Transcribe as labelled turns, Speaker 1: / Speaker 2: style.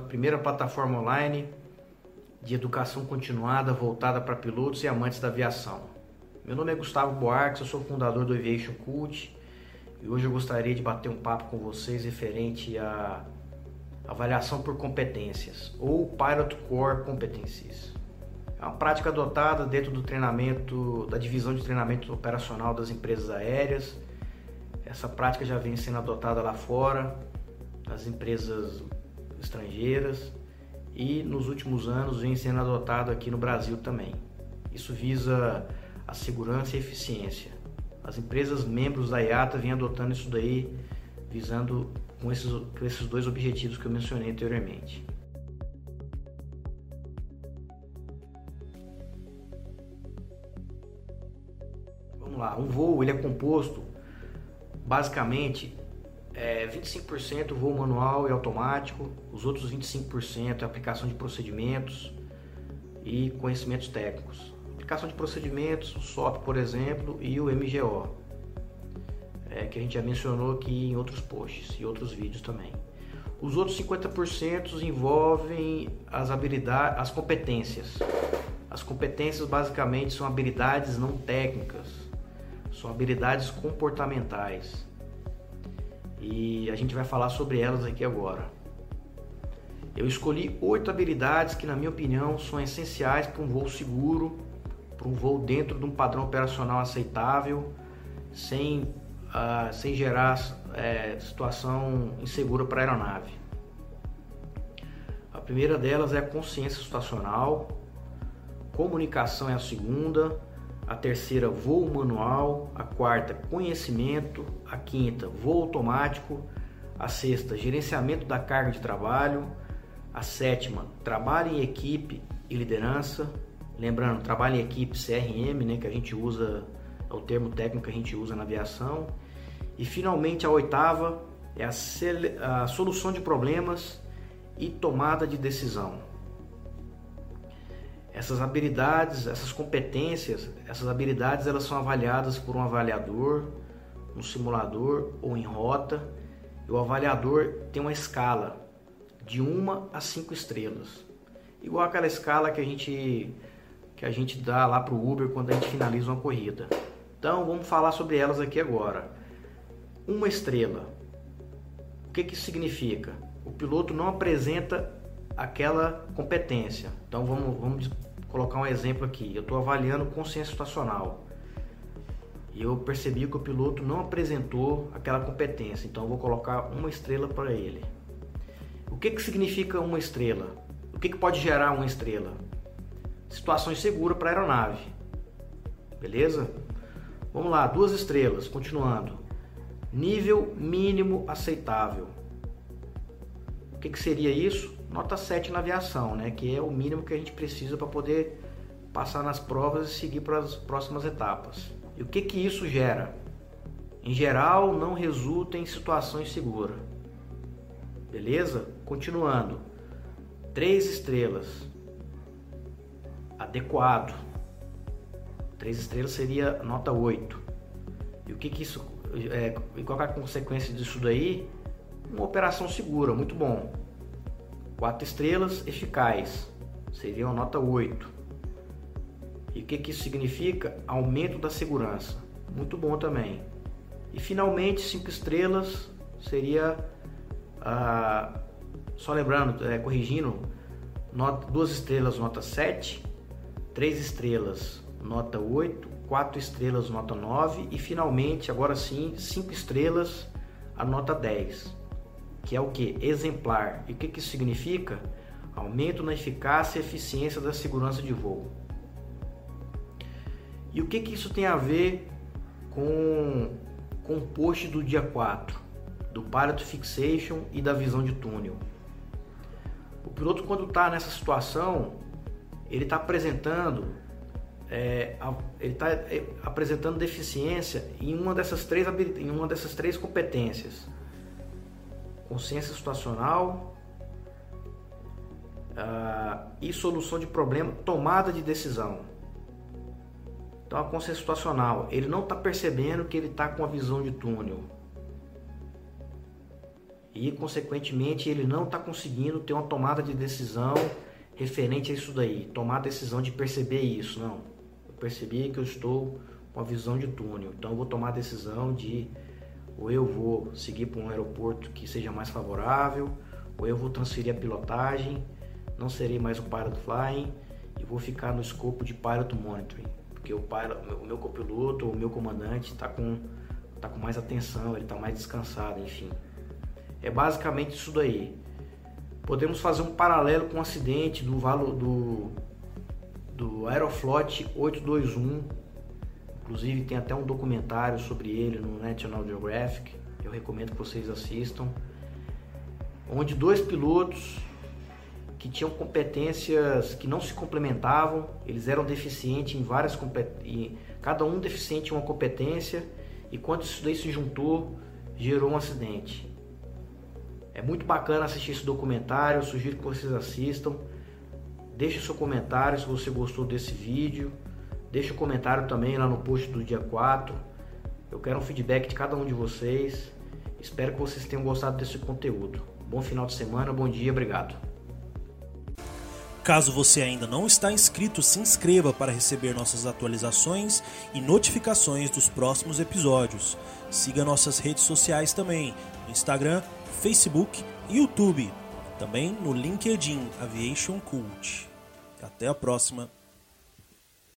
Speaker 1: primeira plataforma online de educação continuada voltada para pilotos e amantes da aviação. Meu nome é Gustavo Boarques, eu sou fundador do Aviation Cult e hoje eu gostaria de bater um papo com vocês referente à avaliação por competências ou Pilot Core Competencies. É uma prática adotada dentro do treinamento, da divisão de treinamento operacional das empresas aéreas. Essa prática já vem sendo adotada lá fora, nas empresas estrangeiras e nos últimos anos vem sendo adotado aqui no Brasil também. Isso visa a segurança e eficiência. As empresas membros da IATA vêm adotando isso daí, visando com esses, com esses dois objetivos que eu mencionei anteriormente. Vamos lá, um voo ele é composto basicamente é, 25% voo manual e automático, os outros 25% é aplicação de procedimentos e conhecimentos técnicos. Aplicação de procedimentos, o SOP, por exemplo, e o MGO, é, que a gente já mencionou aqui em outros posts e outros vídeos também. Os outros 50% envolvem as habilidades, as competências. As competências basicamente são habilidades não técnicas, são habilidades comportamentais e a gente vai falar sobre elas aqui agora. Eu escolhi oito habilidades que, na minha opinião, são essenciais para um voo seguro, para um voo dentro de um padrão operacional aceitável, sem, uh, sem gerar é, situação insegura para a aeronave. A primeira delas é a consciência situacional, comunicação é a segunda, a terceira voo manual, a quarta conhecimento, a quinta voo automático, a sexta gerenciamento da carga de trabalho, a sétima trabalho em equipe e liderança, lembrando trabalho em equipe CRM, né, que a gente usa é o termo técnico que a gente usa na aviação, e finalmente a oitava é a, a solução de problemas e tomada de decisão. Essas habilidades, essas competências, essas habilidades elas são avaliadas por um avaliador, no simulador ou em rota. E o avaliador tem uma escala de uma a cinco estrelas, igual aquela escala que a gente que a gente dá lá para o Uber quando a gente finaliza uma corrida. Então vamos falar sobre elas aqui agora. Uma estrela. O que que significa? O piloto não apresenta aquela competência. Então vamos, vamos colocar um exemplo aqui. Eu estou avaliando consciência situacional e eu percebi que o piloto não apresentou aquela competência. Então vou colocar uma estrela para ele. O que, que significa uma estrela? O que, que pode gerar uma estrela? Situações seguras para a aeronave. Beleza? Vamos lá, duas estrelas, continuando. Nível mínimo aceitável. O que, que seria isso? Nota 7 na aviação, né? Que é o mínimo que a gente precisa para poder passar nas provas e seguir para as próximas etapas. E o que que isso gera? Em geral, não resulta em situações seguras. Beleza? Continuando. Três estrelas. Adequado. Três estrelas seria nota 8. E o que que isso... É, qual é a consequência disso daí? Uma operação segura, muito bom. 4 estrelas, eficaz, seria uma nota 8. E o que, que isso significa? Aumento da segurança, muito bom também. E finalmente, 5 estrelas seria, ah, só lembrando, é, corrigindo, nota, 2 estrelas, nota 7, 3 estrelas, nota 8, 4 estrelas, nota 9 e finalmente, agora sim, 5 estrelas, a nota 10 que é o que? Exemplar. E o que, que isso significa? Aumento na eficácia e eficiência da segurança de voo. E o que, que isso tem a ver com, com o post do dia 4, do Pilot Fixation e da visão de túnel? O piloto, quando está nessa situação, ele está apresentando é, ele está é, apresentando deficiência em uma dessas três em uma dessas três competências consciência situacional uh, e solução de problema, tomada de decisão. Então a consciência situacional, ele não está percebendo que ele está com a visão de túnel. E consequentemente, ele não está conseguindo ter uma tomada de decisão referente a isso daí, tomar a decisão de perceber isso. Não, eu percebi que eu estou com a visão de túnel, então eu vou tomar a decisão de ou eu vou seguir para um aeroporto que seja mais favorável, ou eu vou transferir a pilotagem, não serei mais o pilot flying e vou ficar no escopo de pilot monitoring, porque o, pilot, o meu copiloto ou o meu comandante está com, tá com mais atenção, ele está mais descansado, enfim. É basicamente isso daí. Podemos fazer um paralelo com o acidente do, do, do Aeroflot 821. Inclusive tem até um documentário sobre ele no National Geographic. Eu recomendo que vocês assistam. Onde dois pilotos que tinham competências que não se complementavam, eles eram deficientes em várias competências, cada um deficiente em uma competência, e quando isso daí se juntou, gerou um acidente. É muito bacana assistir esse documentário, sugiro que vocês assistam. Deixe seu comentário se você gostou desse vídeo. Deixe o um comentário também lá no post do dia 4. Eu quero um feedback de cada um de vocês. Espero que vocês tenham gostado desse conteúdo. Bom final de semana, bom dia, obrigado.
Speaker 2: Caso você ainda não está inscrito, se inscreva para receber nossas atualizações e notificações dos próximos episódios. Siga nossas redes sociais também, Instagram, Facebook e YouTube. Também no LinkedIn Aviation Cult. Até a próxima.